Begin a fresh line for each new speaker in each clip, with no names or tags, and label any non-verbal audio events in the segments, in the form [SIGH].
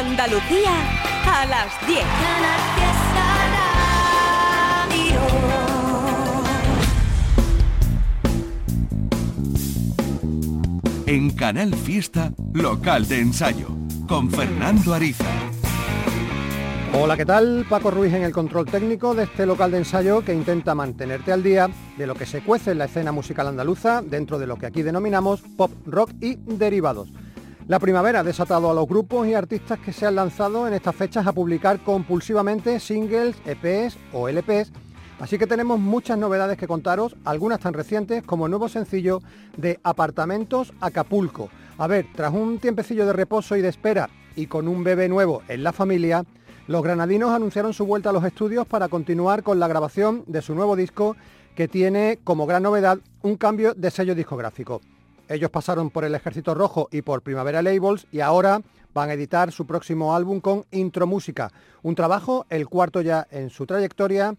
Andalucía a las 10.
En Canal Fiesta, local de ensayo, con Fernando Ariza.
Hola, ¿qué tal? Paco Ruiz en el control técnico de este local de ensayo que intenta mantenerte al día de lo que se cuece en la escena musical andaluza dentro de lo que aquí denominamos pop, rock y derivados. La primavera ha desatado a los grupos y artistas que se han lanzado en estas fechas a publicar compulsivamente singles, EPs o LPs, así que tenemos muchas novedades que contaros, algunas tan recientes como el nuevo sencillo de Apartamentos Acapulco. A ver, tras un tiempecillo de reposo y de espera y con un bebé nuevo en la familia, los granadinos anunciaron su vuelta a los estudios para continuar con la grabación de su nuevo disco que tiene como gran novedad un cambio de sello discográfico. Ellos pasaron por el Ejército Rojo y por Primavera Labels y ahora van a editar su próximo álbum con Intro Música, un trabajo, el cuarto ya en su trayectoria,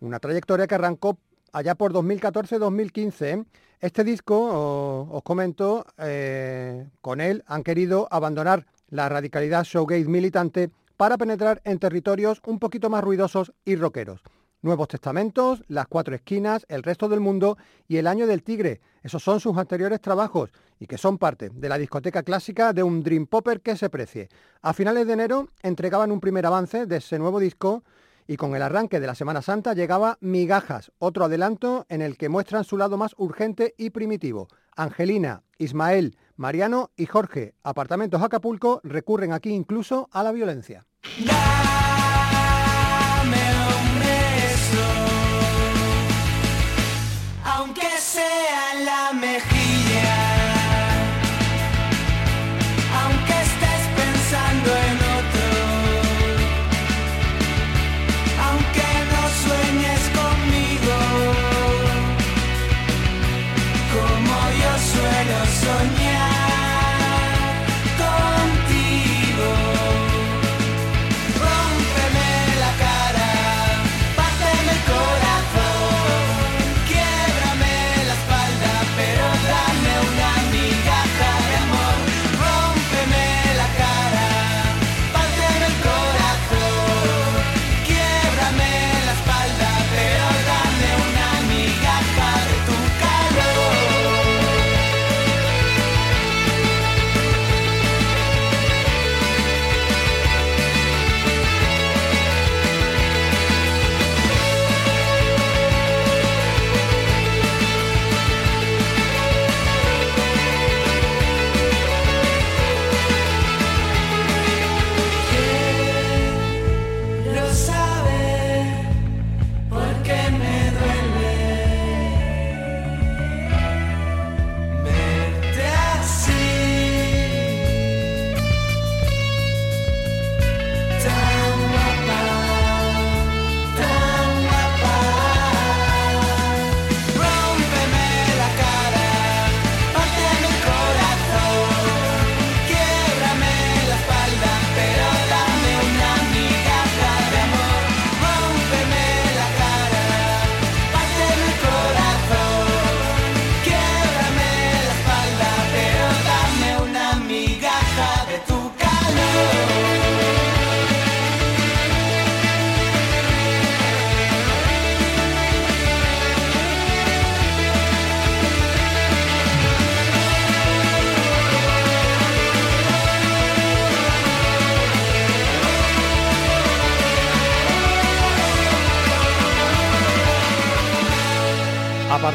una trayectoria que arrancó allá por 2014-2015. Este disco, os, comento, eh, con él han querido abandonar la radicalidad showgate militante para penetrar en territorios un poquito más ruidosos y rockeros. Nuevos Testamentos, Las Cuatro Esquinas, El Resto del Mundo y El Año del Tigre. Esos son sus anteriores trabajos y que son parte de la discoteca clásica de un Dream Popper que se precie. A finales de enero entregaban un primer avance de ese nuevo disco y con el arranque de la Semana Santa llegaba Migajas, otro adelanto en el que muestran su lado más urgente y primitivo. Angelina, Ismael, Mariano y Jorge, apartamentos Acapulco, recurren aquí incluso a la violencia.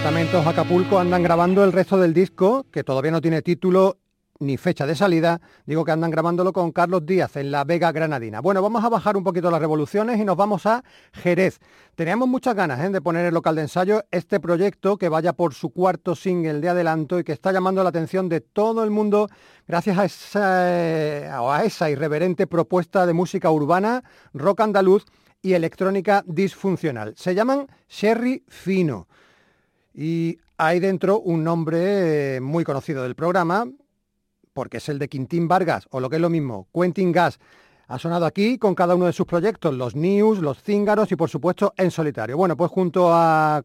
Acapulco andan grabando el resto del disco, que todavía no tiene título ni fecha de salida, digo que andan grabándolo con Carlos Díaz en La Vega Granadina. Bueno, vamos a bajar un poquito las revoluciones y nos vamos a Jerez. Teníamos muchas ganas ¿eh? de poner el local de ensayo este proyecto que vaya por su cuarto single de adelanto y que está llamando la atención de todo el mundo gracias a esa, a esa irreverente propuesta de música urbana, rock andaluz y electrónica disfuncional. Se llaman Sherry Fino. Y hay dentro un nombre eh, muy conocido del programa, porque es el de Quintín Vargas, o lo que es lo mismo, Quentin Gas. Ha sonado aquí con cada uno de sus proyectos, los News, los Cíngaros y por supuesto en solitario. Bueno, pues junto a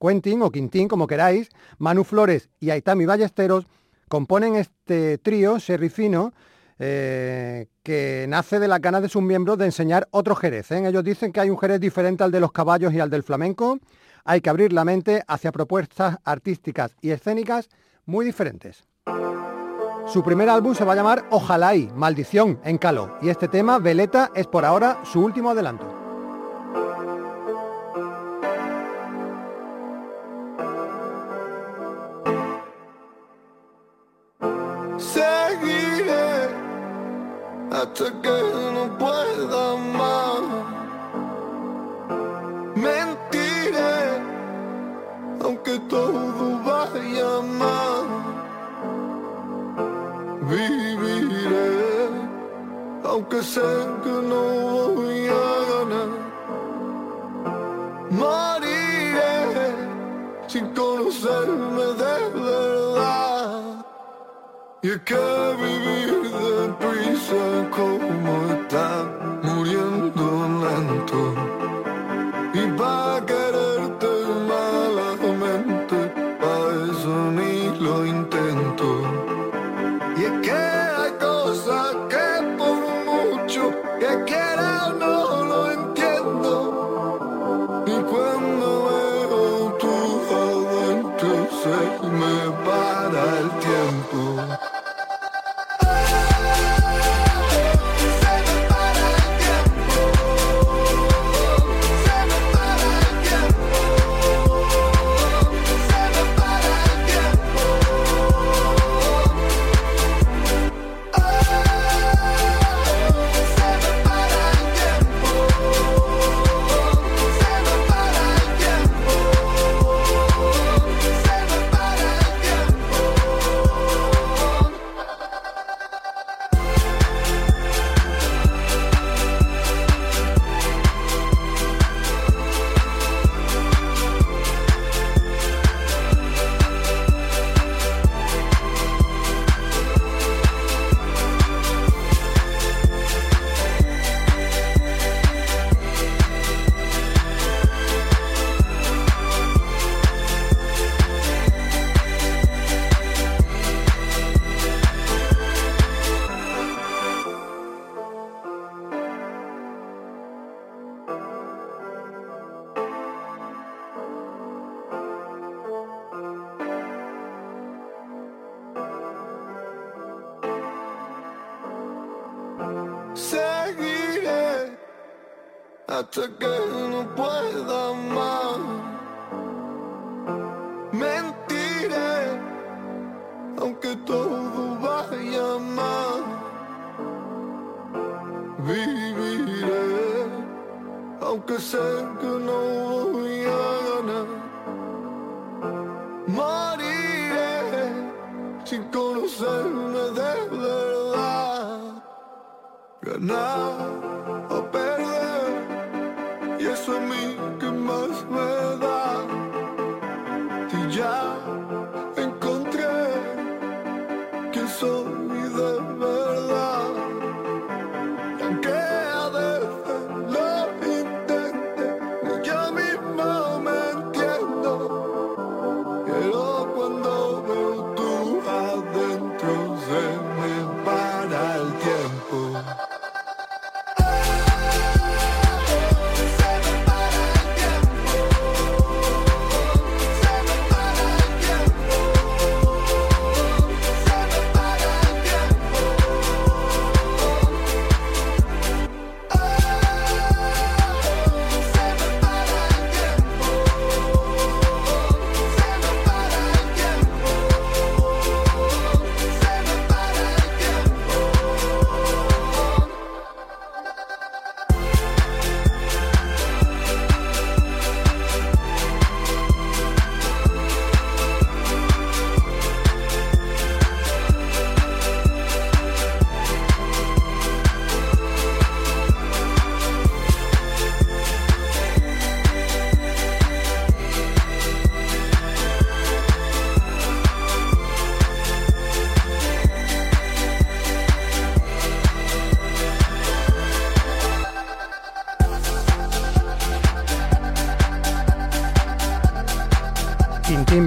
Quentin o Quintín, como queráis, Manu Flores y Aitami Ballesteros componen este trío serrifino eh, que nace de las ganas de sus miembros de enseñar otro Jerez. ¿eh? Ellos dicen que hay un Jerez diferente al de los caballos y al del flamenco. Hay que abrir la mente hacia propuestas artísticas y escénicas muy diferentes. Su primer álbum se va a llamar Ojalá y Maldición en Calo y este tema, Veleta, es por ahora su último adelanto.
hasta que no pueda más. Aunque todo vaya mal. Viviré, aunque sé que no voy a ganar. Moriré sin conocerme de verdad. Y es que vivir deprisa como hasta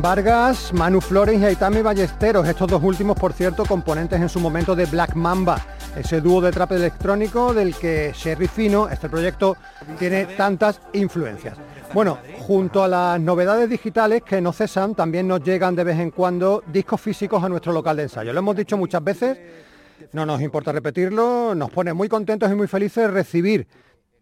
Vargas, Manu Flores y Aitami Ballesteros, estos dos últimos, por cierto, componentes en su momento de Black Mamba, ese dúo de trap electrónico del que Sherry Fino, este proyecto, tiene tantas influencias. Bueno, junto a las novedades digitales que no cesan, también nos llegan de vez en cuando discos físicos a nuestro local de ensayo. Lo hemos dicho muchas veces, no nos importa repetirlo, nos pone muy contentos y muy felices recibir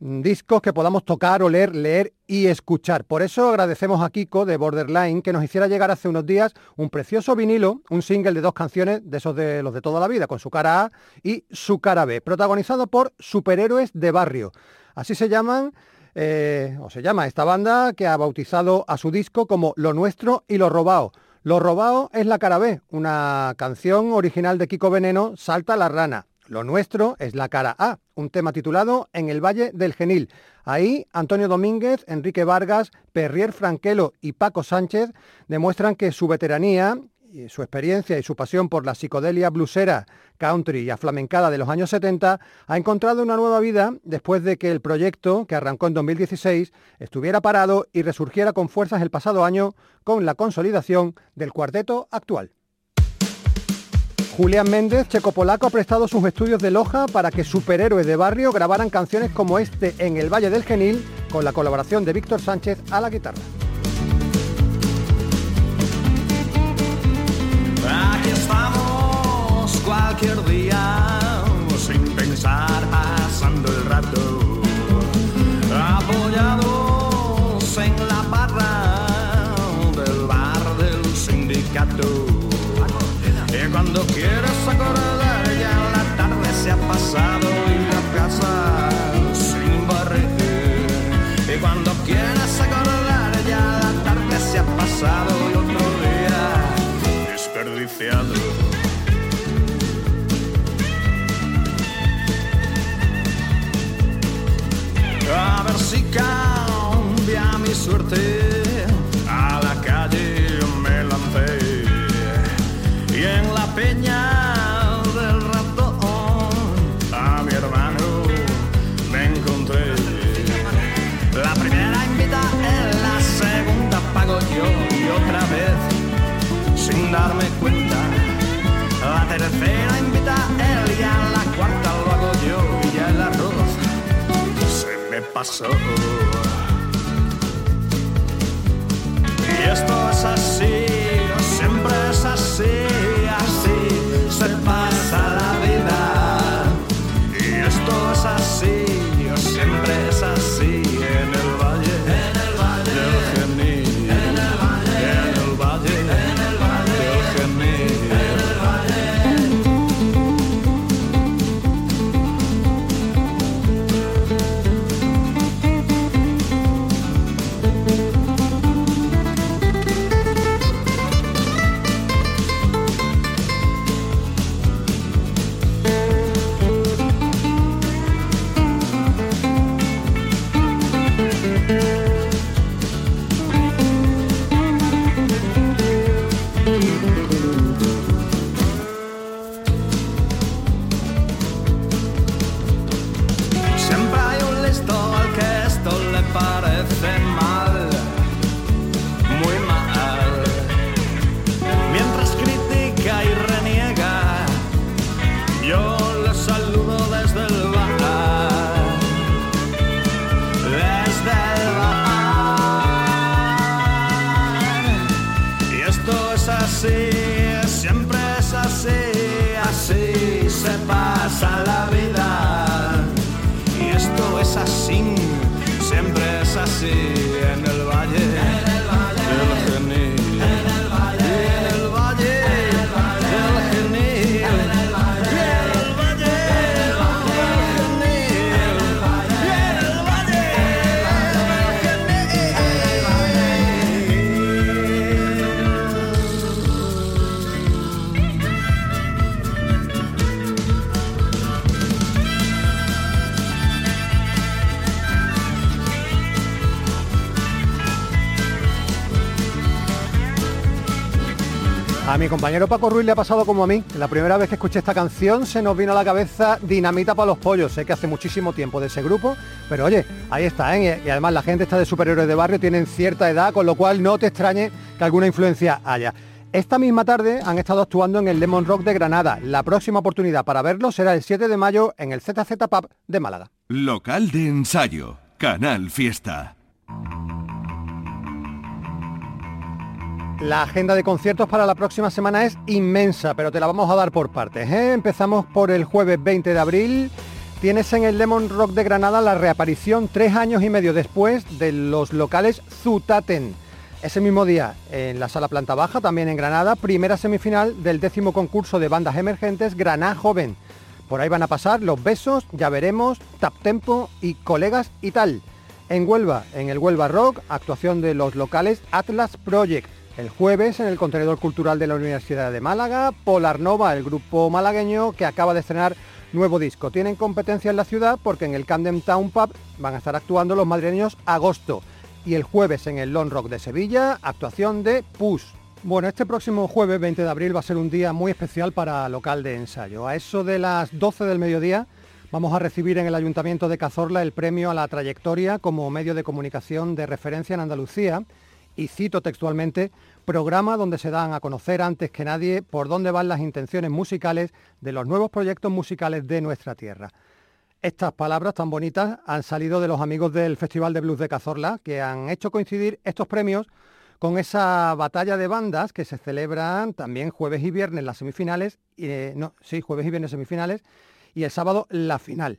discos que podamos tocar, oler, leer y escuchar. Por eso agradecemos a Kiko de Borderline que nos hiciera llegar hace unos días un precioso vinilo, un single de dos canciones de esos de los de toda la vida, con su cara A y su cara B, protagonizado por superhéroes de barrio. Así se llaman, eh, o se llama esta banda que ha bautizado a su disco como Lo Nuestro y Lo Robao. Lo Robao es la cara B, una canción original de Kiko Veneno, Salta la Rana. Lo nuestro es la cara A, un tema titulado En el Valle del Genil. Ahí Antonio Domínguez, Enrique Vargas, Perrier Franquelo y Paco Sánchez demuestran que su veteranía, su experiencia y su pasión por la psicodelia blusera, country y aflamencada de los años 70 ha encontrado una nueva vida después de que el proyecto, que arrancó en 2016, estuviera parado y resurgiera con fuerzas el pasado año con la consolidación del cuarteto actual. Julián Méndez, checo polaco, ha prestado sus estudios de Loja para que superhéroes de barrio grabaran canciones como este en el Valle del Genil, con la colaboración de Víctor Sánchez a la guitarra.
Aquí estamos cualquier día, sin pensar, el rato, apoyados en la barra del bar del sindicato. Cuando quieres acordar ya la tarde se ha pasado y la casa sin barrer. Y cuando quieres acordar ya la tarde se ha pasado y otro día desperdiciado. A ver si cambia mi suerte. Peña del ratón a mi hermano me encontré. La primera invita él, la segunda pago yo y otra vez sin darme cuenta. La tercera invita él y a la cuarta lo hago yo y ya el arroz se me pasó. Y esto es así, siempre es así, así
compañero Paco Ruiz le ha pasado como a mí. La primera vez que escuché esta canción se nos vino a la cabeza Dinamita para los pollos. Sé que hace muchísimo tiempo de ese grupo, pero oye, ahí está, ¿eh? Y además la gente está de superhéroes de barrio, tienen cierta edad, con lo cual no te extrañe que alguna influencia haya. Esta misma tarde han estado actuando en el Lemon Rock de Granada. La próxima oportunidad para verlos será el 7 de mayo en el ZZ Pub de Málaga.
Local de ensayo, Canal Fiesta.
La agenda de conciertos para la próxima semana es inmensa, pero te la vamos a dar por partes. ¿eh? Empezamos por el jueves 20 de abril. Tienes en el Lemon Rock de Granada la reaparición tres años y medio después de los locales Zutaten. Ese mismo día, en la sala planta baja, también en Granada, primera semifinal del décimo concurso de bandas emergentes Graná Joven. Por ahí van a pasar Los Besos, Ya Veremos, Tap Tempo y Colegas y tal. En Huelva, en el Huelva Rock, actuación de los locales Atlas Project. El jueves, en el contenedor cultural de la Universidad de Málaga, Polar Nova, el grupo malagueño que acaba de estrenar nuevo disco. Tienen competencia en la ciudad porque en el Camden Town Pub van a estar actuando los madrileños Agosto y el jueves en el Long Rock de Sevilla, actuación de Push. Bueno, este próximo jueves 20 de abril va a ser un día muy especial para local de ensayo. A eso de las 12 del mediodía vamos a recibir en el Ayuntamiento de Cazorla el premio a la trayectoria como medio de comunicación de referencia en Andalucía y cito textualmente, programa donde se dan a conocer antes que nadie por dónde van las intenciones musicales de los nuevos proyectos musicales de nuestra tierra. Estas palabras tan bonitas han salido de los amigos del Festival de Blues de Cazorla, que han hecho coincidir estos premios con esa batalla de bandas que se celebran también jueves y viernes las semifinales, eh, no, sí, jueves y viernes semifinales, y el sábado la final.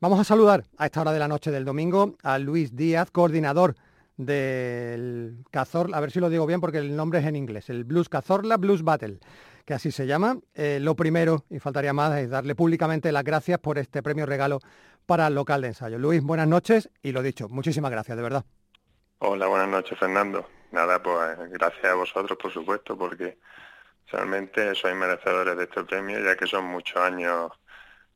Vamos a saludar a esta hora de la noche del domingo a Luis Díaz, coordinador del Cazorla, a ver si lo digo bien porque el nombre es en inglés, el Blues Cazorla Blues Battle que así se llama. Eh, lo primero, y faltaría más, es darle públicamente las gracias por este premio regalo para el local de ensayo. Luis, buenas noches y lo dicho, muchísimas gracias, de verdad.
Hola, buenas noches, Fernando. Nada, pues gracias a vosotros, por supuesto, porque realmente sois merecedores de este premio, ya que son muchos años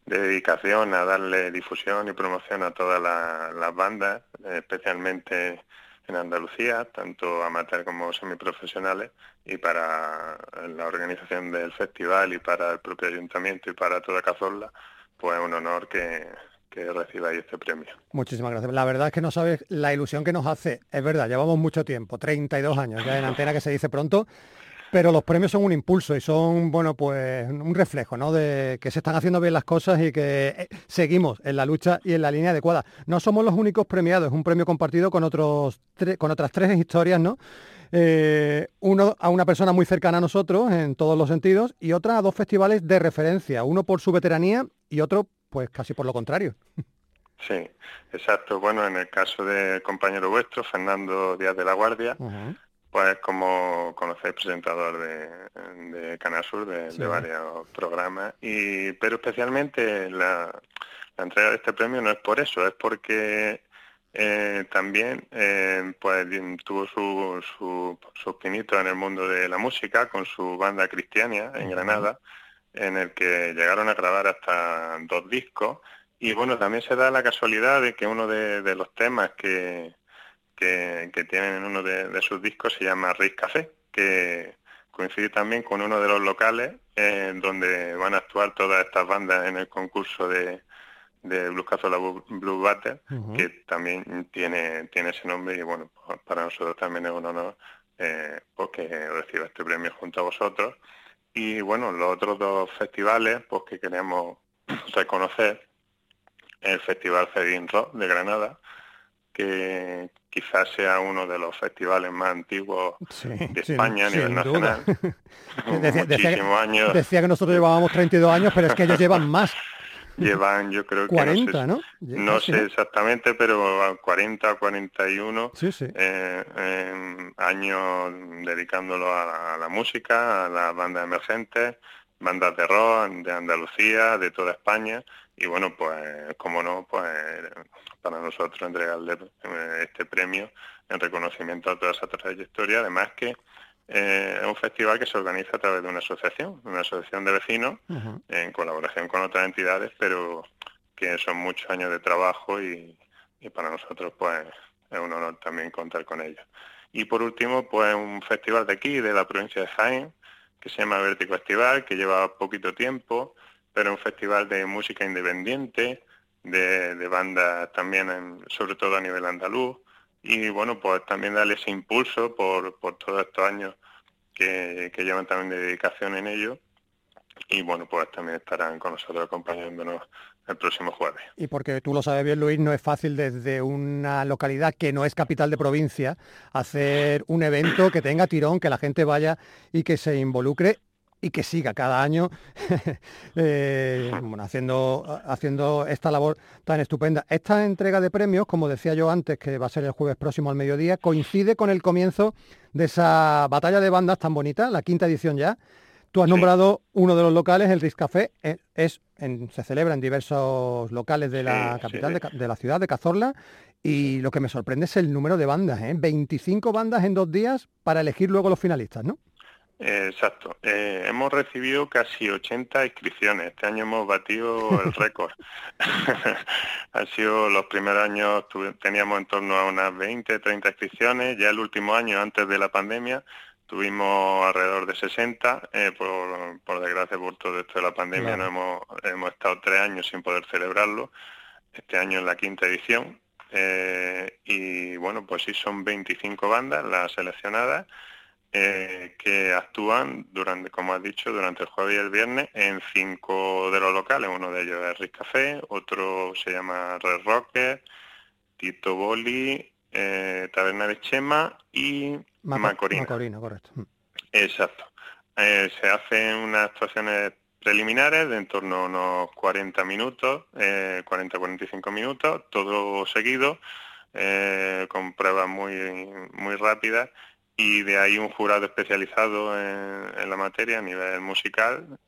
de dedicación a darle difusión y promoción a todas las bandas, especialmente en Andalucía, tanto amateur como semiprofesionales, y para la organización del festival y para el propio ayuntamiento y para toda Cazorla, pues es un honor que, que recibáis este premio.
Muchísimas gracias. La verdad es que no sabes la ilusión que nos hace. Es verdad, llevamos mucho tiempo, 32 años ya en antena que se dice pronto, pero los premios son un impulso y son, bueno, pues un reflejo, ¿no? De que se están haciendo bien las cosas y que eh, seguimos en la lucha y en la línea adecuada. No somos los únicos premiados, es un premio compartido con, otros con otras tres historias, ¿no? Eh, uno a una persona muy cercana a nosotros en todos los sentidos y otra a dos festivales de referencia, uno por su veteranía y otro pues casi por lo contrario.
Sí, exacto. Bueno, en el caso del compañero vuestro, Fernando Díaz de la Guardia, pues como conocéis, presentador de, de Canal Sur, de, varios programas, y pero especialmente la, entrega de este premio no es por eso, es porque eh, también eh, pues tuvo su, su, su pinito en el mundo de la música con su banda Cristiania en Granada, en el que llegaron a grabar hasta dos discos. Y bueno, también se da la casualidad de que uno de los temas que, que, tienen en uno de, sus discos se llama Riz Café, que coincide también con uno de los locales eh, donde van a actuar todas estas bandas en el concurso de, de Blues Cazola Blue Battle, que también tiene, tiene ese nombre y bueno, pues para nosotros también es un honor eh, pues que reciba este premio junto a vosotros. Y bueno, los otros dos festivales pues que queremos reconocer, el Festival Fedin Rock de Granada, que quizás sea uno de los festivales más antiguos de España a nivel nacional. [LAUGHS]
decía, años. Decía que nosotros llevábamos 32 años, pero es que ellos llevan más.
Llevan, yo creo que...
40,
¿no? no, sé exactamente, pero 40 o 41 eh, años dedicándolo a, la música, a las bandas emergentes, bandas de rock de Andalucía, de toda España. Y bueno, pues, como no, pues para nosotros entregarle eh, este premio en reconocimiento a toda esa trayectoria. Además que eh, es un festival que se organiza a través de una asociación, una asociación de vecinos, en colaboración con otras entidades, pero que son muchos años de trabajo y, para nosotros pues es un honor también contar con ellos. Y por último, pues un festival de aquí, de la provincia de Jaén, que se llama Vértigo Festival, que lleva poquito tiempo, pero un festival de música independiente, de, de bandas también, sobre todo a nivel andaluz, y bueno, pues también darle ese impulso por, por todos estos años que, que llevan también dedicación en ello y bueno, pues también estarán con nosotros acompañándonos el próximo jueves.
Y porque tú lo sabes bien, Luis, no es fácil desde una localidad que no es capital de provincia hacer un evento que tenga tirón, que la gente vaya y que se involucre y que siga cada año [LAUGHS] eh, haciendo, haciendo esta labor tan estupenda. Esta entrega de premios, como decía yo antes, que va a ser el jueves próximo al mediodía, coincide con el comienzo de esa batalla de bandas tan bonita, la quinta edición ya, Tú has nombrado uno de los locales, el Café, eh, es, se celebra en diversos locales de la capital de, la ciudad de Cazorla y lo que me sorprende es el número de bandas, ¿eh? 25 bandas en dos días para elegir luego los finalistas, ¿no?
Exacto. Eh, hemos recibido casi 80 inscripciones. Este año hemos batido el [LAUGHS] récord. [LAUGHS] Han sido los primeros años, teníamos en torno a unas 20, 30 inscripciones. Ya el último año, antes de la pandemia, Tuvimos alrededor de 60, eh, por, desgracia por todo esto de la pandemia no hemos, hemos estado tres años sin poder celebrarlo, este año en la quinta edición, eh, y bueno, pues sí son 25 bandas las seleccionadas eh, que actúan durante, como has dicho, durante el jueves y el viernes en cinco de los locales, uno de ellos es Riz Café, otro se llama Red Rocket, Tito Boli, Taberna de Chema y Macorina.
correcto. Mm.
Exacto. Eh, se hacen unas actuaciones preliminares de en torno a unos 40 minutos, 40-45 eh, minutos, todo seguido, eh, con pruebas muy, muy rápidas y de ahí un jurado especializado en, la materia a nivel musical,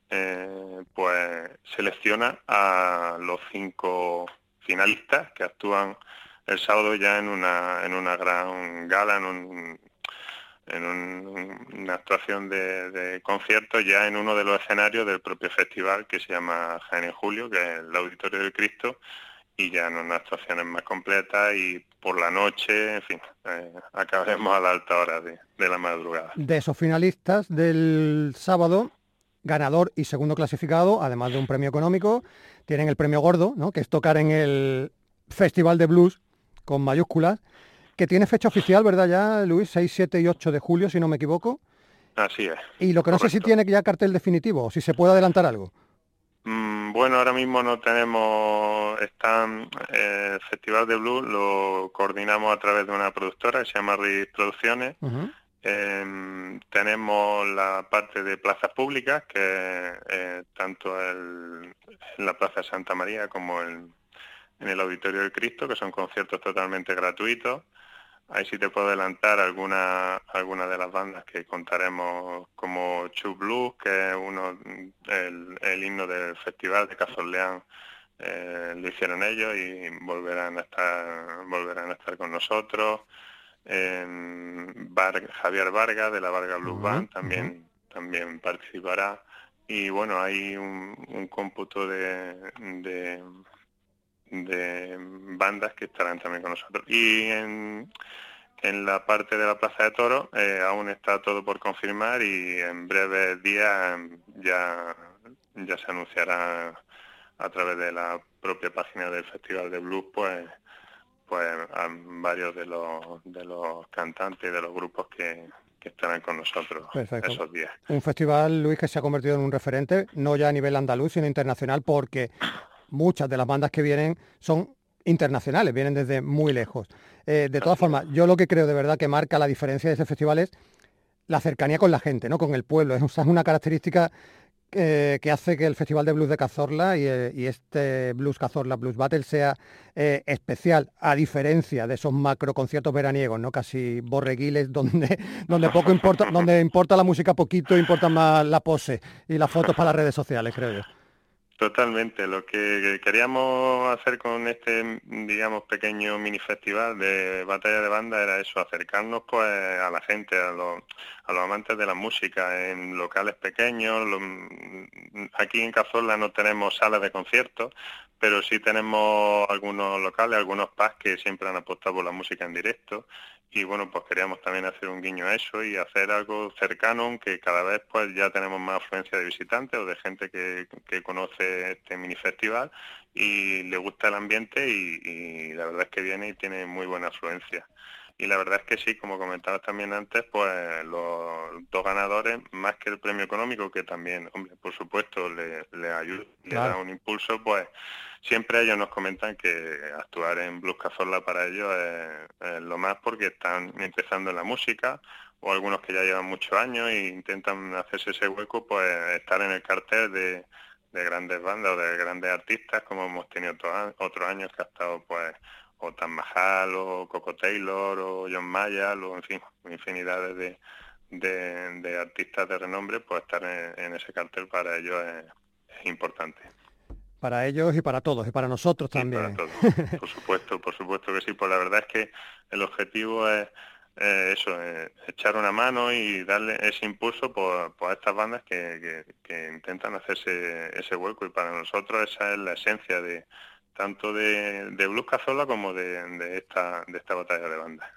pues selecciona a los cinco finalistas que actúan el sábado ya en una, en una gran gala, en un, en una actuación de, concierto ya en uno de los escenarios del propio festival que se llama Jaén en Julio, que es el Auditorio del Cristo, y ya en unas actuaciones más completas y por la noche, en fin, eh, acabaremos a la alta hora de, la madrugada.
De esos finalistas del sábado, ganador y segundo clasificado, además de un premio económico, tienen el premio gordo, ¿no? que es tocar en el Festival de Blues con mayúsculas que tiene fecha oficial, ¿verdad ya, Luis? 6, 7 y 8 de julio, si no me equivoco.
Así es.
Y lo que no sé si tiene ya cartel definitivo o si se puede adelantar algo.
Bueno, ahora mismo no tenemos, están, eh, el Festival de Blues lo coordinamos a través de una productora que se llama RIS Producciones. Em, tenemos la parte de plazas públicas, que eh, tanto en la Plaza Santa María como en, en el Auditorio del Cristo, que son conciertos totalmente gratuitos. Ahí sí te puedo adelantar alguna, alguna de las bandas que contaremos como Chu Blues, que es uno el, himno del festival de Cazorleán, eh, lo hicieron ellos y volverán a estar, volverán a estar con nosotros. Javier Vargas de la Vargas Blues Band también, también participará. Y bueno, hay un, cómputo de de bandas que estarán también con nosotros. Y en, en la parte de la Plaza de Toro eh, aún está todo por confirmar y en breves días ya, ya se anunciará a través de la propia página del Festival de Blues pues pues a varios de los de los cantantes de los grupos que, que estarán con nosotros esos días.
Un festival, Luis, que se ha convertido en un referente, no ya a nivel andaluz, sino internacional, porque muchas de las bandas que vienen son internacionales, vienen desde muy lejos. Eh, de todas formas, yo lo que creo de verdad que marca la diferencia de ese festival es la cercanía con la gente, ¿no? con el pueblo. [LAUGHS] Es, una característica eh, que hace que el Festival de Blues de Cazorla y, eh, este Blues Cazorla Blues Battle sea especial, a diferencia de esos macro conciertos veraniegos, ¿no? casi borreguiles, [LAUGHS] donde, donde poco importa, donde importa la música poquito, importa más la pose y las fotos para las redes sociales, creo yo.
Totalmente. Lo que queríamos hacer con este, digamos, pequeño mini festival de batalla de banda era eso, acercarnos pues a la gente, a los, amantes de la música en locales pequeños. aquí en Cazorla no tenemos salas de conciertos, pero sí tenemos algunos locales, algunos pubs que siempre han apostado por la música en directo y bueno, pues queríamos también hacer un guiño a eso y hacer algo cercano, aunque cada vez pues ya tenemos más afluencia de visitantes o de gente que, que conoce este mini festival y le gusta el ambiente y, y, la verdad es que viene y tiene muy buena afluencia. Y la verdad es que sí, como comentabas también antes, pues los dos ganadores, más que el premio económico, que también, hombre, por supuesto, le, le ayuda, le da un impulso, pues siempre ellos nos comentan que actuar en Blues Cazorla para ellos es, lo más porque están empezando en la música, o algunos que ya llevan muchos años e intentan hacerse ese hueco, pues estar en el cartel de, grandes bandas o de grandes artistas, como hemos tenido otros años que ha estado pues o Tan Mahal o Coco Taylor o John Mayall o en fin, infinidades de, de, artistas de renombre, pues estar en, ese cartel para ellos es, importante.
Para ellos y para todos, y para nosotros también.
para todos, [LAUGHS] por supuesto, por supuesto que sí. Pues la verdad es que el objetivo es eso, echar una mano y darle ese impulso por, por estas bandas que, que, intentan hacerse ese hueco y para nosotros esa es la esencia de tanto de, de Blues Cazola como de, esta, de esta batalla de bandas.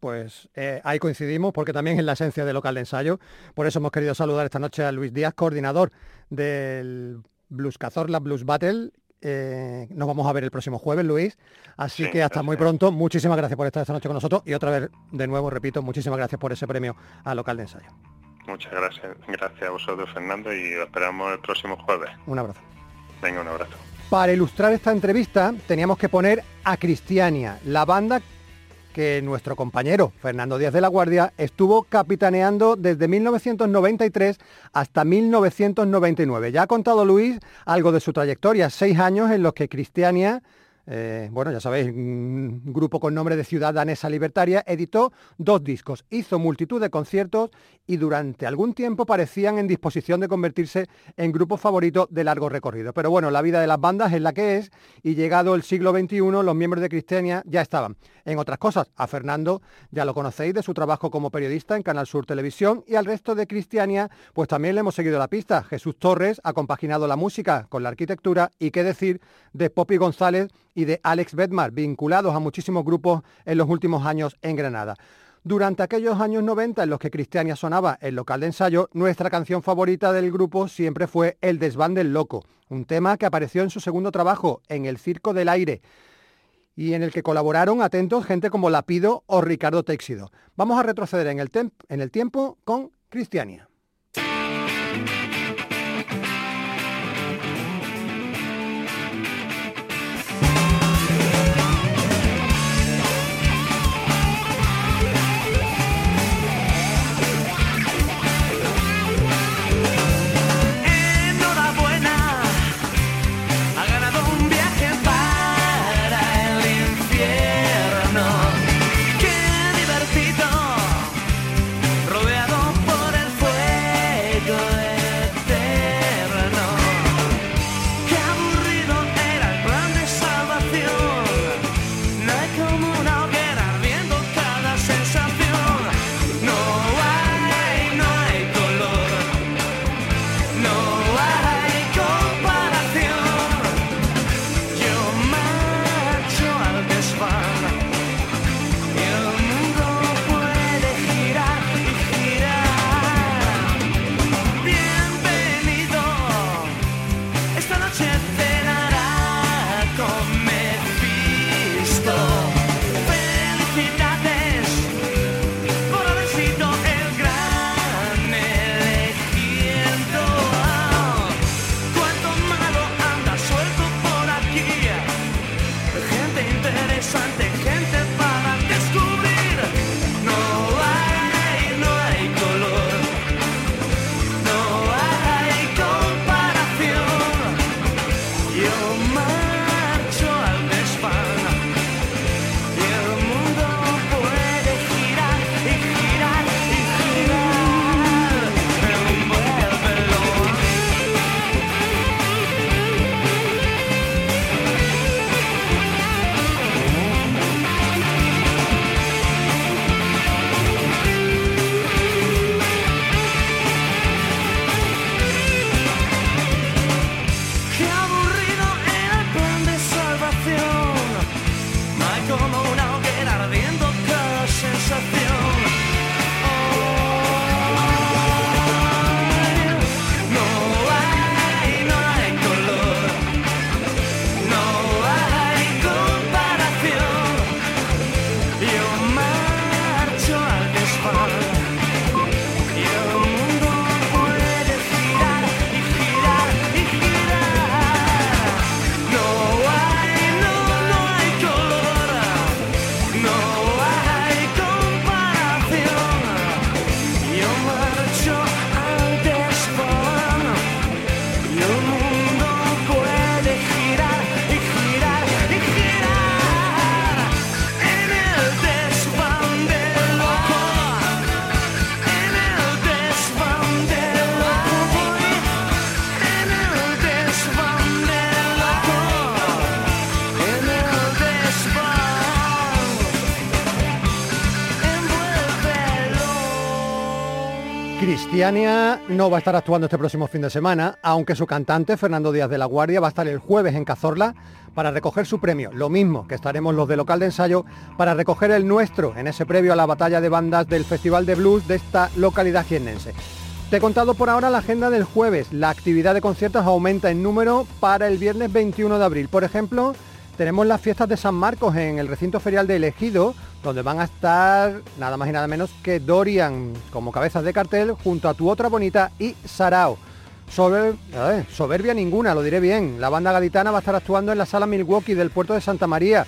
Pues eh, ahí coincidimos porque también es la esencia del local de ensayo. Por eso hemos querido saludar esta noche a Luis Díaz, coordinador del Blues Cazorla Blues Battle eh, nos vamos a ver el próximo jueves, Luis. Así que hasta muy pronto. Muchísimas gracias por estar esta noche con nosotros. Y otra vez, de nuevo, repito, muchísimas gracias por ese premio al local de ensayo.
Muchas gracias. Gracias a vosotros, Fernando, y esperamos el próximo jueves.
Un abrazo.
Venga, un abrazo.
Para ilustrar esta entrevista teníamos que poner a Cristiania, la banda que nuestro compañero Fernando Díaz de la Guardia estuvo capitaneando desde 1993 hasta 1999. Ya ha contado Luis algo de su trayectoria, seis años en los que Cristiania eh, bueno, ya sabéis, un grupo con nombre de Ciudad Danesa Libertaria, editó dos discos, hizo multitud de conciertos y durante algún tiempo parecían en disposición de convertirse en grupo favorito de largo recorrido. Pero bueno, la vida de las bandas es la que es y llegado el siglo XXI los miembros de Cristiania ya estaban en otras cosas. A Fernando ya lo conocéis de su trabajo como periodista en Canal Sur Televisión y al resto de Cristiania pues también le hemos seguido la pista. Jesús Torres ha compaginado la música con la arquitectura y qué decir de Poppy González y de Alex Bedmar, vinculados a muchísimos grupos en los últimos años en Granada. Durante aquellos años 90 en los que Cristiania sonaba el local de ensayo, nuestra canción favorita del grupo siempre fue El desván del loco, un tema que apareció en su segundo trabajo, En el Circo del Aire, y en el que colaboraron atentos gente como Lapido o Ricardo Téxido. Vamos a retroceder en el, en el tiempo con Cristiania. Cristiania no va a estar actuando este próximo fin de semana, aunque su cantante, Fernando Díaz de la Guardia, va a estar el jueves en Cazorla para recoger su premio. Lo mismo que estaremos los de local de ensayo para recoger el nuestro en ese previo a la batalla de bandas del Festival de Blues de esta localidad jiennense. Te he contado por ahora la agenda del jueves. La actividad de conciertos aumenta en número para el viernes 21 de abril. Por ejemplo, tenemos las fiestas de San Marcos en el recinto ferial de Elegido, donde van a estar nada más y nada menos que Dorian como cabezas de cartel junto a Tu Otra Bonita y Sarao. soberbia ninguna, lo diré bien. La banda gaditana va a estar actuando en la sala Milwaukee del puerto de Santa María.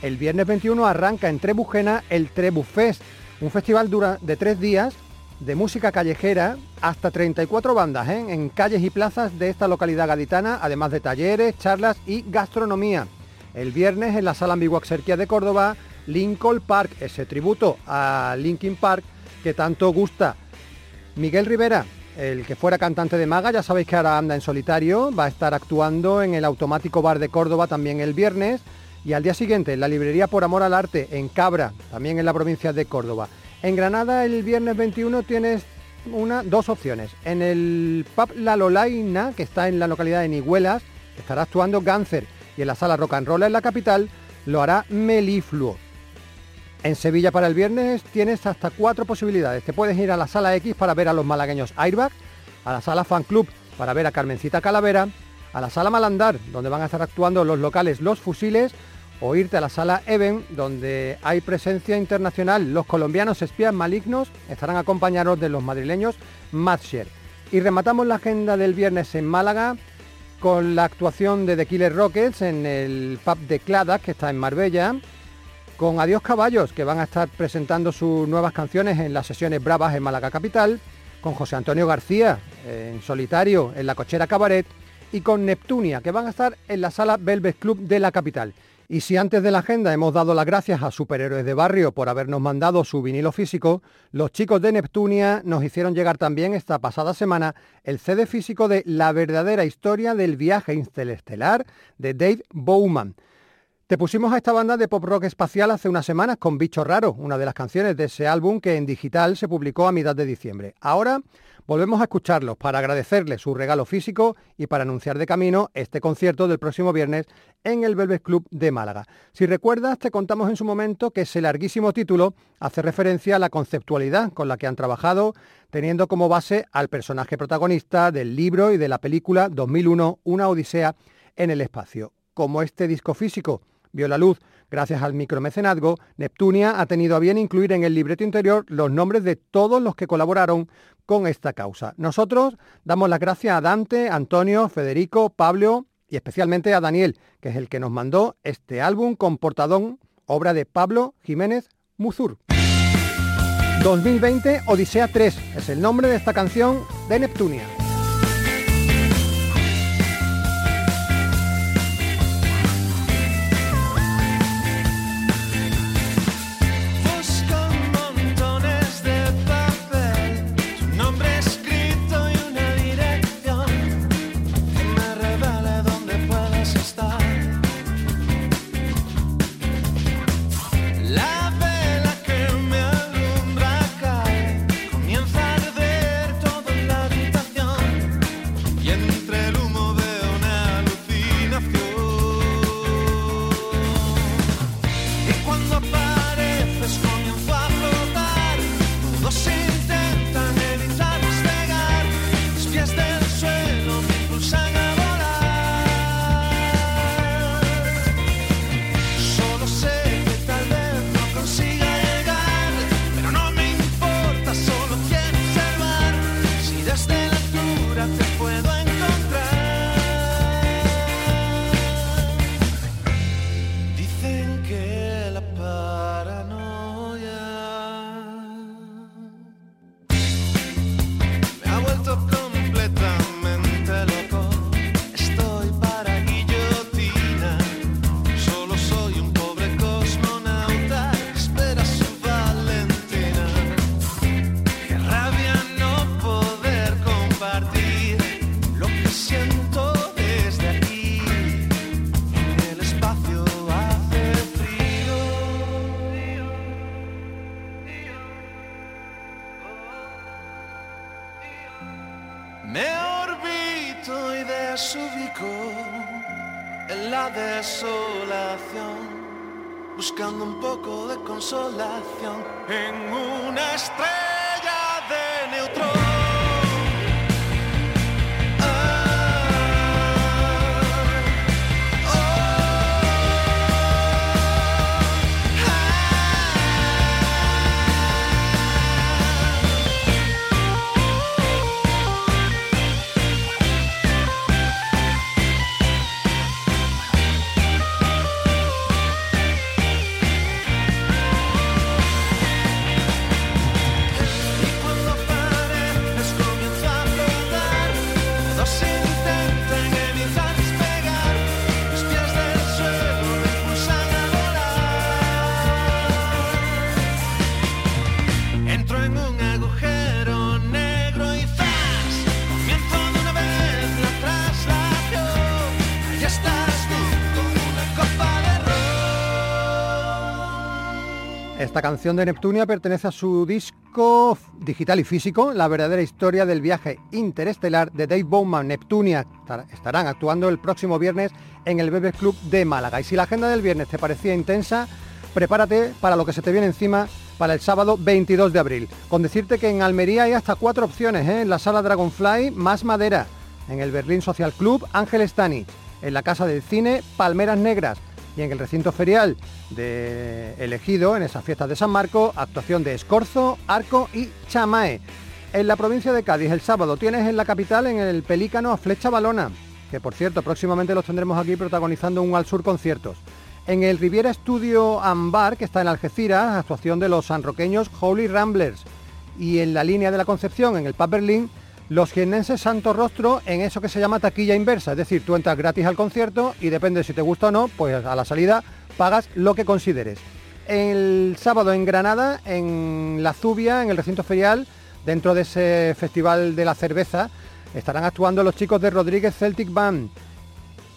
El viernes 21 arranca en Trebujena el Trebu Fest, un festival dura de tres días de música callejera, hasta 34 bandas ¿eh? en calles y plazas de esta localidad gaditana, además de talleres, charlas y gastronomía. El viernes en la sala Ambiguaxerquia de Córdoba, Lincoln Park, ese tributo a Linkin Park que tanto gusta. Miguel Rivera, el que fuera cantante de Maga, ya sabéis que ahora anda en solitario, va a estar actuando en el Automático Bar de Córdoba también el viernes y al día siguiente en la librería Por Amor al Arte en Cabra, también en la provincia de Córdoba. En Granada el viernes 21 tienes una, dos opciones. En el pub La Lolaina, que está en la localidad de Nigüelas, estará actuando Gáncer y en la sala Rock and Roll en la capital lo hará Melifluo. En Sevilla para el viernes tienes hasta cuatro posibilidades. Te puedes ir a la sala X para ver a los malagueños Airbag, a la sala Fan Club para ver a Carmencita Calavera, a la sala Malandar, donde van a estar actuando los locales Los Fusiles, o irte a la sala Even, donde hay presencia internacional. Los colombianos espías malignos estarán acompañados de los madrileños Matsher. Y rematamos la agenda del viernes en Málaga con la actuación de The Killer Rockets en el pub de Cladas, que está en Marbella, con Adiós Caballos, que van a estar presentando sus nuevas canciones en las sesiones Bravas en Málaga Capital, con José Antonio García en solitario en la Cochera Cabaret y con Neptunia, que van a estar en la sala Velvet Club de la capital. Y si antes de la agenda hemos dado las gracias a Superhéroes de Barrio por habernos mandado su vinilo físico, los chicos de Neptunia nos hicieron llegar también esta pasada semana el CD físico de La verdadera historia del viaje interestelar de Dave Bowman. Te pusimos a esta banda de pop rock espacial hace unas semanas con Bicho Raro, una de las canciones de ese álbum que en digital se publicó a mitad de diciembre. Ahora Volvemos a escucharlos para agradecerles su regalo físico y para anunciar de camino este concierto del próximo viernes en el Velvet Club de Málaga. Si recuerdas, te contamos en su momento que ese larguísimo título hace referencia a la conceptualidad con la que han trabajado, teniendo como base al personaje protagonista del libro y de la película 2001, Una Odisea en el Espacio. Como este disco físico vio la luz gracias al micromecenazgo, Neptunia ha tenido a bien incluir en el libreto interior los nombres de todos los que colaboraron con esta causa. Nosotros damos las gracias a Dante, Antonio, Federico, Pablo y especialmente a Daniel, que es el que nos mandó este álbum con portadón, obra de Pablo Jiménez Muzur. 2020 Odisea 3 es el nombre de esta canción de Neptunia.
Me orbito y desubico en la desolación, buscando un poco de consolación en una estrella.
Esta canción de Neptunia pertenece a su disco digital y físico, La verdadera historia del viaje interestelar de Dave Bowman. Neptunia estarán actuando el próximo viernes en el Bebes Club de Málaga. Y si la agenda del viernes te parecía intensa, prepárate para lo que se te viene encima para el sábado 22 de abril. Con decirte que en Almería hay hasta cuatro opciones, ¿eh? en la sala Dragonfly, Más Madera, en el Berlín Social Club, Ángel Stani, en la Casa del Cine, Palmeras Negras, y en el recinto ferial de elegido en esas fiestas de San Marco, actuación de Escorzo, Arco y Chamae. En la provincia de Cádiz el sábado tienes en la capital en el Pelícano a Flecha Balona, que por cierto próximamente los tendremos aquí protagonizando un Al Sur conciertos. En el Riviera Studio Ambar, que está en Algeciras, actuación de los sanroqueños Holy Ramblers. Y en la línea de la Concepción, en el Pub Berlín, los jienenses Santo Rostro en eso que se llama taquilla inversa, es decir, tú entras gratis al concierto y depende si te gusta o no, pues a la salida pagas lo que consideres. El sábado en Granada, en La Zubia, en el recinto ferial, dentro de ese festival de la cerveza, estarán actuando los chicos de Rodríguez Celtic Band.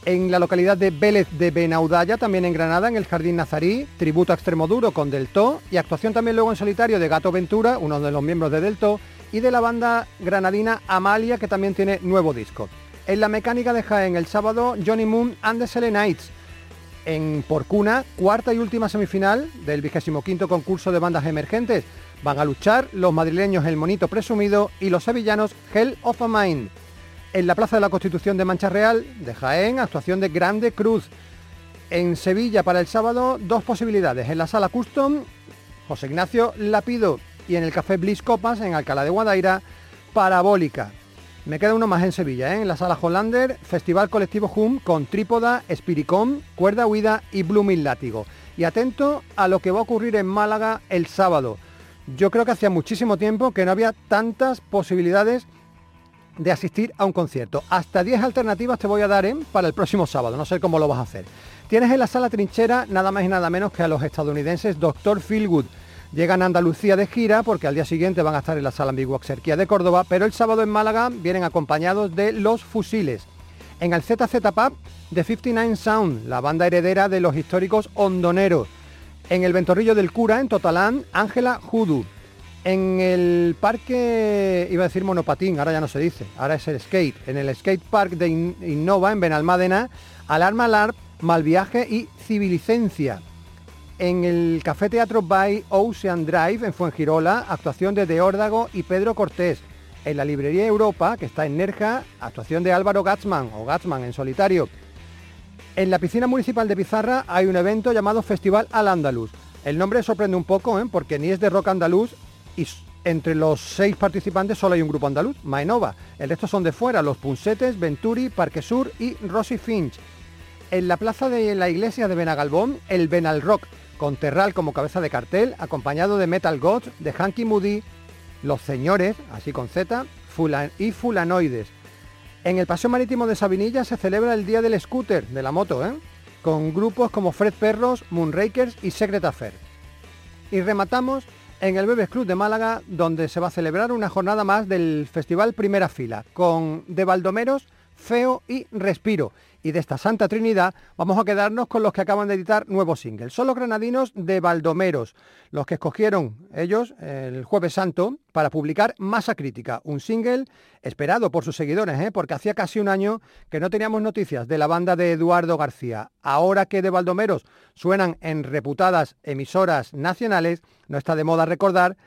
En la localidad de Vélez de Benaudalla, también en Granada, en el Jardín Nazarí, tributo a Extremoduro con Delto y actuación también luego en solitario de Gato Ventura, uno de los miembros de Delto, y de la banda granadina Amalia, que también tiene nuevo disco. En la mecánica de Jaén el sábado, Johnny Moon and the Selenites. En Porcuna, cuarta y última semifinal del vigésimo quinto concurso de bandas emergentes. Van a luchar los madrileños El Monito Presumido y los sevillanos Hell of a Mind. En la Plaza de la Constitución de Mancha Real, de Jaén, actuación de Grande Cruz. En Sevilla para el sábado, dos posibilidades. En la sala Custom, José Ignacio Lapido y en el Café Bliss Copas en Alcalá de Guadaira, Parabólica. Me queda uno más en Sevilla, ¿eh? en la Sala Hollander, Festival Colectivo Hum con Trípoda, Espiricom, Cuerda Huida y Blooming Látigo. Y atento a lo que va a ocurrir en Málaga el sábado. Yo creo que hacía muchísimo tiempo que no había tantas posibilidades de asistir a un concierto. Hasta 10 alternativas te voy a dar ¿eh? para el próximo sábado, no sé cómo lo vas a hacer. Tienes en la sala trinchera nada más y nada menos que a los estadounidenses Dr. Philwood Llegan a Andalucía de gira porque al día siguiente van a estar en la sala Ambiguoxerquía de Córdoba, pero el sábado en Málaga vienen acompañados de Los Fusiles. En el ZZ Pub, The 59 Sound, la banda heredera de los históricos hondoneros. En el Ventorrillo del Cura, en Totalán, Ángela Judu. En el parque, iba a decir monopatín, ahora ya no se dice, ahora es el skate. En el skate park de Innova, en Benalmádena, Alarma Larp, Malviaje y Civilicencia en el Café Teatro by Ocean Drive en Fuengirola, actuación de De Órdago y Pedro Cortés. En la Librería Europa, que está en Nerja, actuación de Álvaro Gatzman o Gatzman en solitario. En la piscina municipal de Pizarra hay un evento llamado Festival Al Andaluz. El nombre sorprende un poco, ¿eh? porque ni es de rock andaluz y entre los seis participantes solo hay un grupo andaluz, Maenova. El resto son de fuera, los Punsetes, Venturi, Parque Sur y Rosy Finch. En la plaza de la iglesia de Benagalbón, el Benal Rock, con Terral como cabeza de cartel, acompañado de Metal Gods, de Hanky Moody, Los Señores, así con Z, y Fulanoides. En el Paseo Marítimo de Sabinilla se celebra el Día del Scooter, de la moto, ¿eh? con grupos como Fred Perros, Moonrakers y Secret Affair. Y rematamos en el Bebes Club de Málaga, donde se va a celebrar una jornada más del Festival Primera Fila, con De Baldomeros Feo y Respiro. Y de esta Santa Trinidad vamos a quedarnos con los que acaban de editar nuevos singles. Son los granadinos de Baldomeros, los que escogieron ellos el jueves santo para publicar Masa Crítica, un single esperado por sus seguidores, ¿eh? porque hacía casi un año que no teníamos noticias de la banda de Eduardo García. Ahora que de Baldomeros suenan en reputadas emisoras nacionales, no está de moda recordar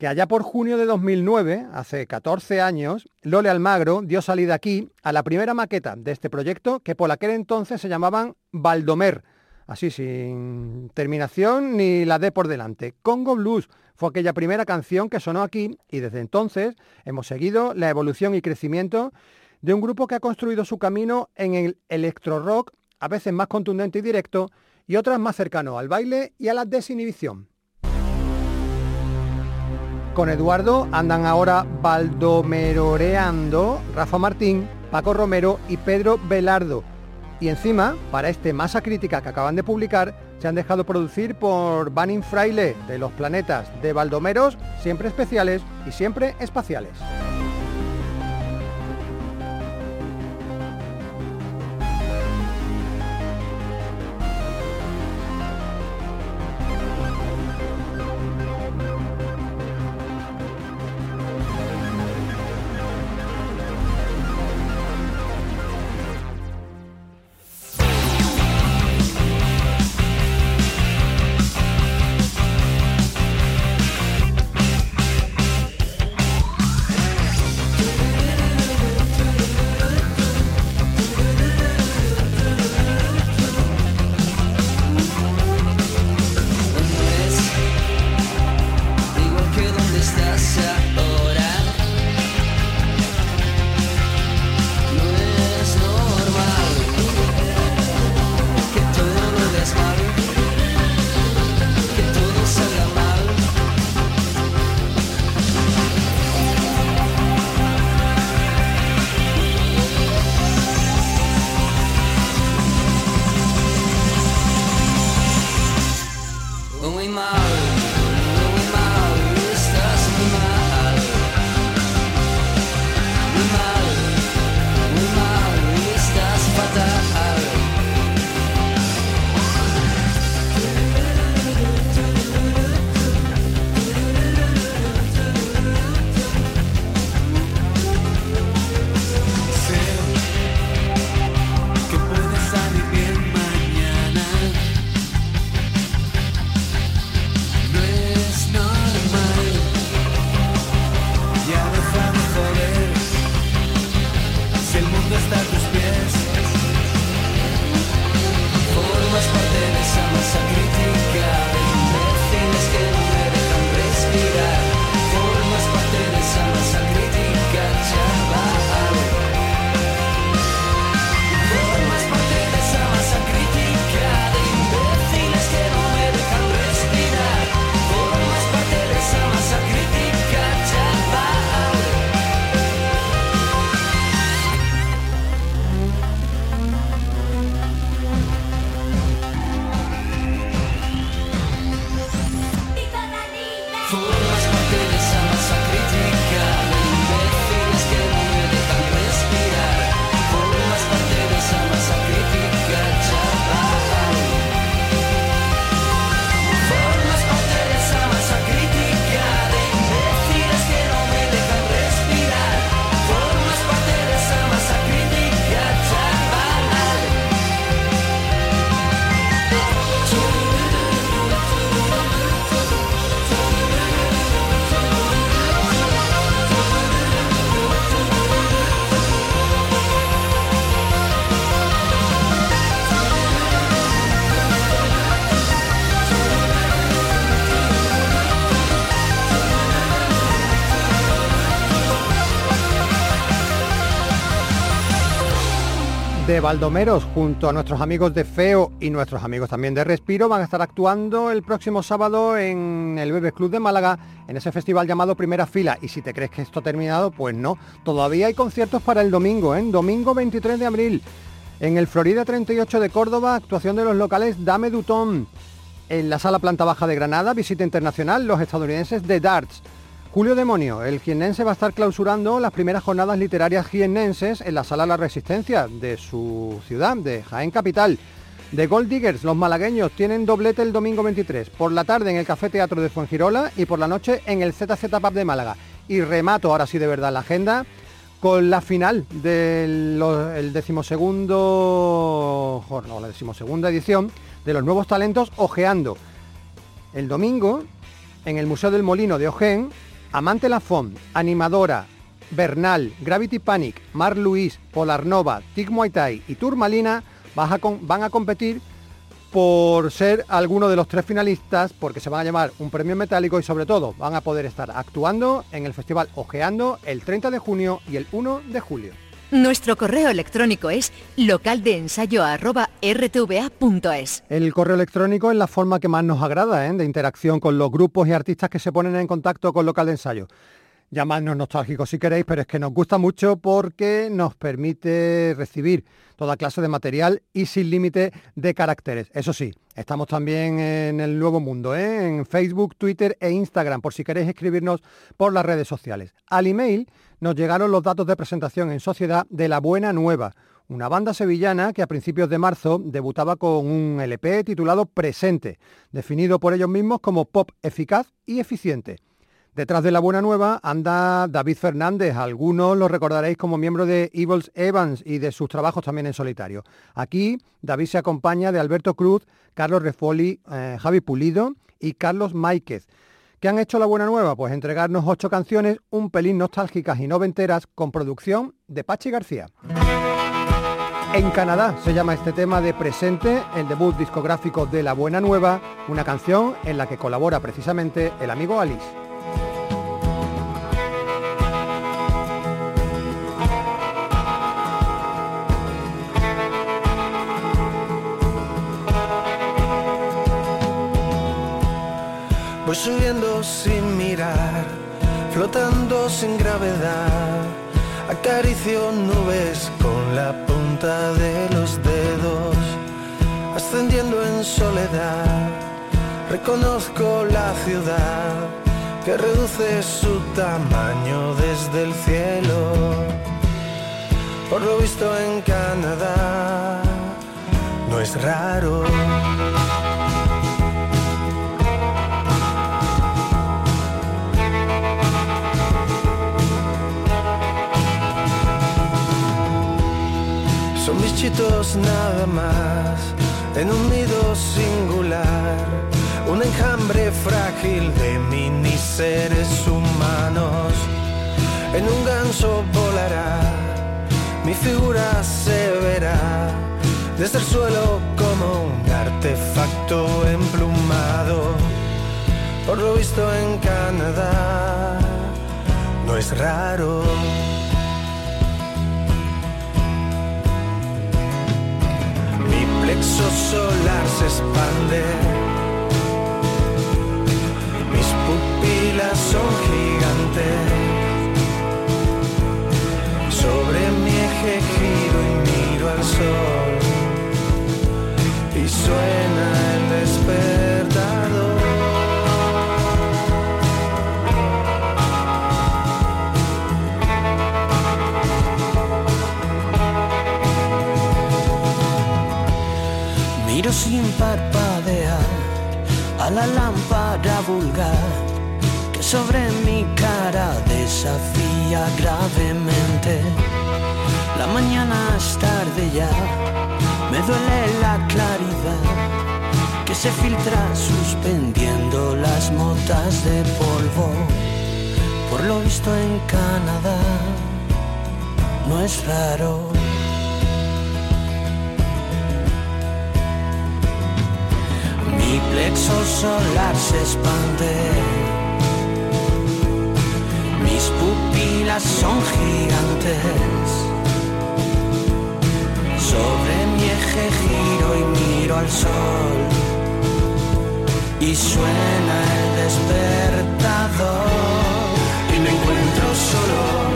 que allá por junio de 2009, hace 14 años, Lole Almagro dio salida aquí a la primera maqueta de este proyecto que por aquel entonces se llamaban Baldomer, así sin terminación ni la D por delante. Congo Blues fue aquella primera canción que sonó aquí y desde entonces hemos seguido la evolución y crecimiento de un grupo que ha construido su camino en el electro rock, a veces más contundente y directo, y otras más cercano al baile y a la desinhibición. Con Eduardo andan ahora baldomeroreando Rafa Martín, Paco Romero y Pedro Velardo. Y encima, para este Masa Crítica que acaban de publicar, se han dejado producir por Banning Fraile de los planetas de Baldomeros, siempre especiales y siempre espaciales. De Baldomeros junto a nuestros amigos de Feo y nuestros amigos también de Respiro van a estar actuando el próximo sábado en el Bebes Club de Málaga en ese festival llamado Primera Fila. Y si te crees que esto ha terminado pues no, todavía hay conciertos para el domingo, ¿eh? domingo 23 de abril en el Florida 38 de Córdoba, actuación de los locales Dame Dutón. En la sala planta baja de Granada, visita internacional los estadounidenses de Darts Julio Demonio, el jiennense va a estar clausurando las primeras jornadas literarias jiennenses en la Sala La Resistencia de su ciudad, de Jaén Capital. De Gold Diggers, los malagueños tienen doblete el domingo 23, por la tarde en el Café Teatro de Fuengirola y por la noche en el ZZ Pub de Málaga. Y remato ahora sí de verdad la agenda con la final del decimosegundo, no, la decimosegunda edición de los nuevos talentos Ojeando. El domingo, en el Museo del Molino de Ojén, Amante Lafont, Animadora, Bernal, Gravity Panic, Mar Luis, Polarnova, Tic Muay Thai y Turmalina van a competir por ser alguno de los tres finalistas, porque se van a llamar un premio metálico y sobre todo van a poder estar actuando en el festival Ojeando el 30 de junio y el 1 de julio.
Nuestro correo electrónico es localdeensayo.rtva.es.
El correo electrónico es la forma que más nos agrada ¿eh? de interacción con los grupos y artistas que se ponen en contacto con Local de Ensayo. Llamadnos nostálgicos si queréis, pero es que nos gusta mucho porque nos permite recibir toda clase de material y sin límite de caracteres. Eso sí, estamos también en el nuevo mundo, ¿eh? en Facebook, Twitter e Instagram, por si queréis escribirnos por las redes sociales. Al email nos llegaron los datos de presentación en sociedad de La Buena Nueva, una banda sevillana que a principios de marzo debutaba con un LP titulado Presente, definido por ellos mismos como pop eficaz y eficiente. Detrás de la buena nueva anda David Fernández, algunos lo recordaréis como miembro de Evils Evans y de sus trabajos también en solitario. Aquí David se acompaña de Alberto Cruz, Carlos Refoli, eh, Javi Pulido y Carlos Máiquez. ¿Qué han hecho la buena nueva? Pues entregarnos ocho canciones un pelín nostálgicas y noventeras con producción de Pachi García. En Canadá se llama este tema de Presente, el debut discográfico de La Buena Nueva, una canción en la que colabora precisamente el amigo Alice.
Voy subiendo sin mirar, flotando sin gravedad. Acaricio nubes con la punta de los dedos, ascendiendo en soledad. Reconozco la ciudad que reduce su tamaño desde el cielo. Por lo visto en Canadá, no es raro. Bichitos nada más, en un nido singular, un enjambre frágil de mini seres humanos. En un ganso volará, mi figura se verá desde el suelo como un artefacto emplumado. Por lo visto en Canadá, no es raro. Plexo solar se expande. Mis pupilas son gigantes. Sobre mi eje giro y miro al sol. Y suena sin parpadear a la lámpara vulgar que sobre mi cara desafía gravemente. La mañana es tarde ya, me duele la claridad que se filtra suspendiendo las motas de polvo. Por lo visto en Canadá, no es raro. Plexo solar se expande. Mis pupilas son gigantes. Sobre mi eje giro y miro al sol. Y suena el despertador. Y me encuentro solo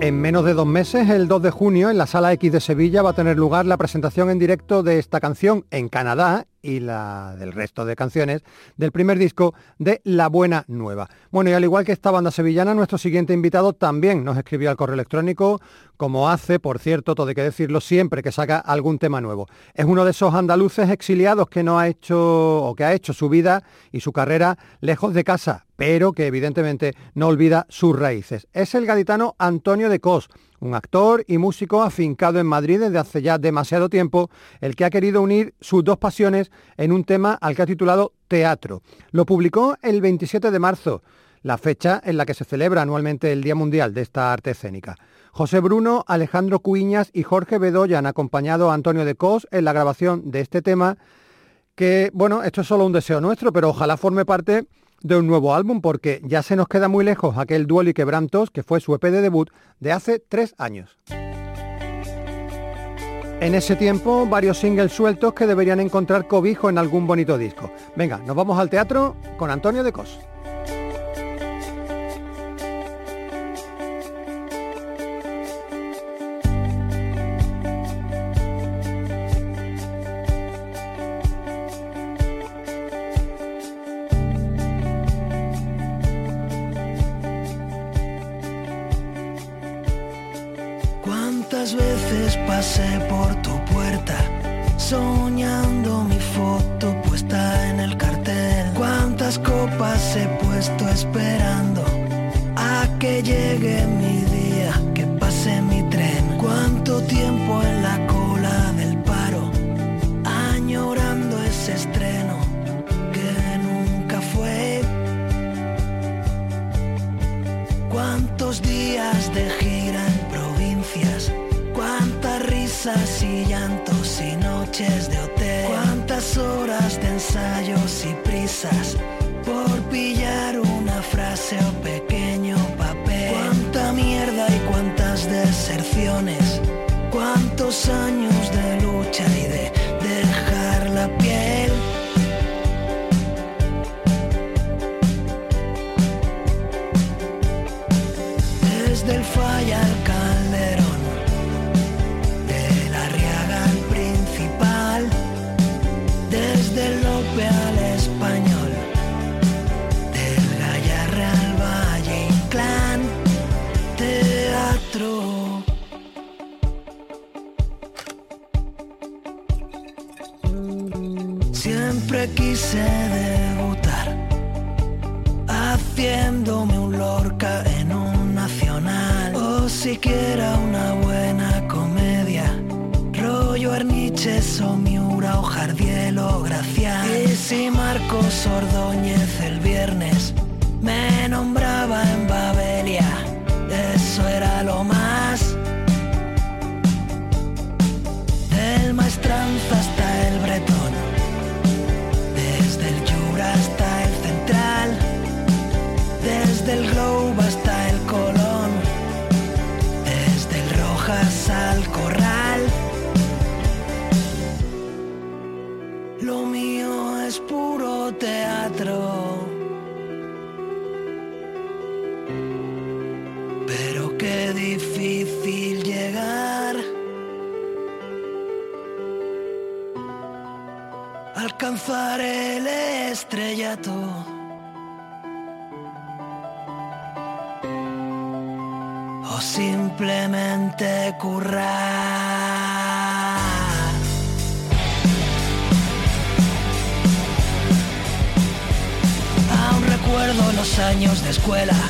En
menos de dos meses, el 2 de junio, en la Sala X de Sevilla va a tener lugar la presentación en directo de esta canción en Canadá y la del resto de canciones del primer disco de La Buena Nueva. Bueno, y al igual que esta banda sevillana, nuestro siguiente invitado también nos escribió al correo electrónico, como hace, por cierto, todo hay que decirlo, siempre que saca algún tema nuevo. Es uno de esos andaluces exiliados que no ha hecho o que ha hecho su vida y su carrera lejos de casa, pero que evidentemente no olvida sus raíces. Es el gaditano Antonio de Cos un actor y músico afincado en Madrid desde hace ya demasiado tiempo, el que ha querido unir sus dos pasiones en un tema al que ha titulado Teatro. Lo publicó el 27 de marzo, la fecha en la que se celebra anualmente el Día Mundial de esta arte escénica. José Bruno, Alejandro Cuiñas y Jorge Bedoya han acompañado a Antonio de Cos en la grabación de este tema, que, bueno, esto es solo un deseo nuestro, pero ojalá forme parte de un nuevo álbum porque ya se nos queda muy lejos aquel Duelo y Quebrantos que fue su EP de debut de hace tres años. En ese tiempo, varios singles sueltos que deberían encontrar cobijo en algún bonito disco. Venga, nos vamos al teatro con Antonio de Cos.
de hotel, cuántas horas de ensayos y prisas por pillar una frase o pequeño papel, cuánta mierda y cuántas deserciones, cuántos años difícil llegar. Alcanzar el estrellato. O simplemente currar. Aún recuerdo los años de escuela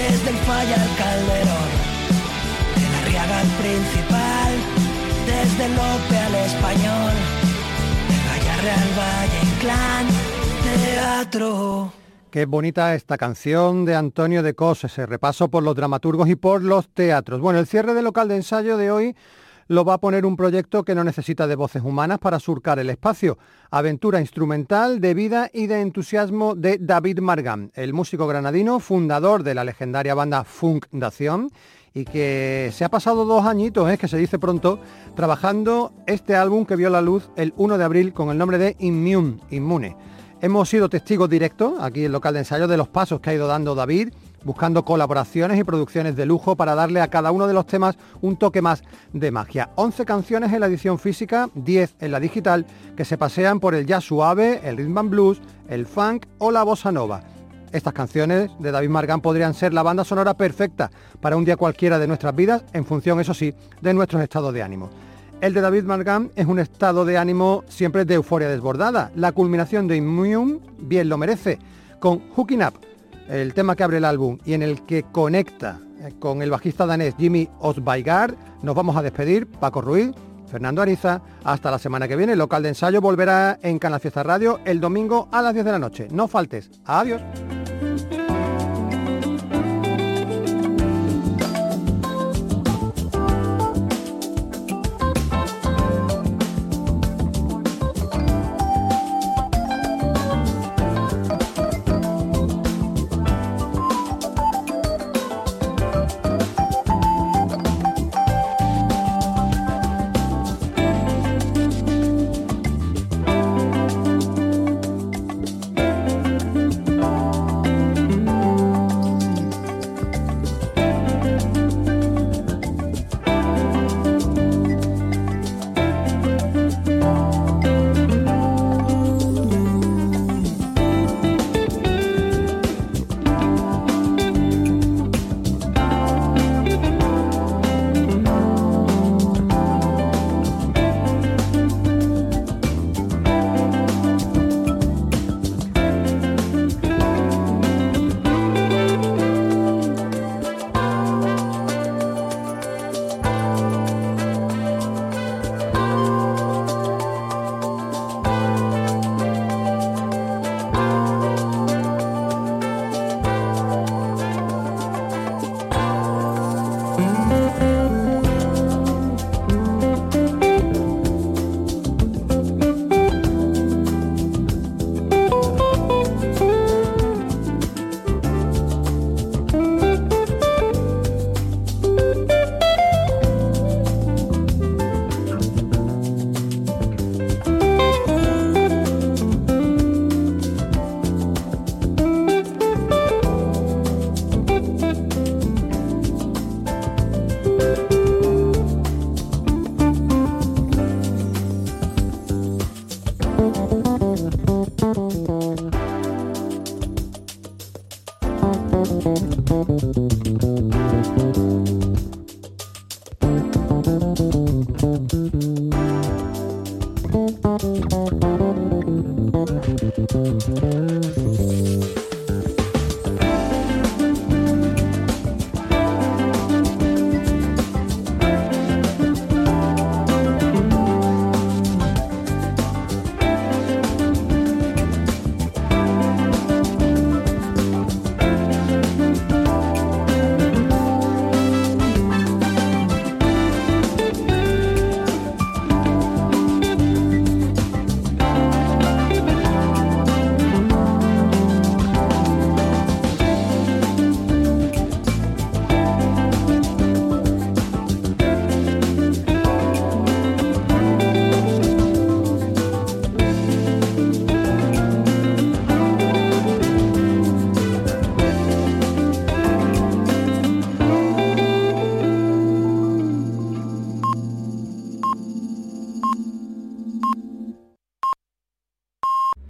desde el Falla al Calderón, de la Riaga al Principal, desde Lope al Español, de Gallarre al Valle Inclán, teatro.
Qué bonita esta canción de Antonio de Cos, ese repaso por los dramaturgos y por los teatros. Bueno, el cierre del local de ensayo de hoy lo va a poner un proyecto que no necesita de voces humanas para surcar el espacio. Aventura instrumental de vida y de entusiasmo de David Margan, el músico granadino, fundador de la legendaria banda Fundación y que se ha pasado dos añitos, ¿eh? que se dice pronto, trabajando este álbum que vio la luz el 1 de abril con el nombre de Immune, Inmune. Hemos sido testigos directos aquí en el local de ensayo de los pasos que ha ido dando David buscando colaboraciones y producciones de lujo para darle a cada uno de los temas un toque más de magia. 11 canciones en la edición física, 10 en la digital, que se pasean por el jazz suave, el rhythm and blues, el funk o la bossa nova. Estas canciones de David Margan podrían ser la banda sonora perfecta para un día cualquiera de nuestras vidas, en función, eso sí, de nuestros estados de ánimo. El de David Margan es un estado de ánimo siempre de euforia desbordada. La culminación de Immune bien lo merece, con Hooking Up, el tema que abre el álbum y en el que conecta eh, con el bajista danés Jimmy Osbaigar, nos vamos a despedir. Paco Ruiz, Fernando Ariza, hasta la semana que viene. El local de ensayo volverá en Canal Fiesta Radio el domingo a las 10 de la noche. No faltes. Adiós.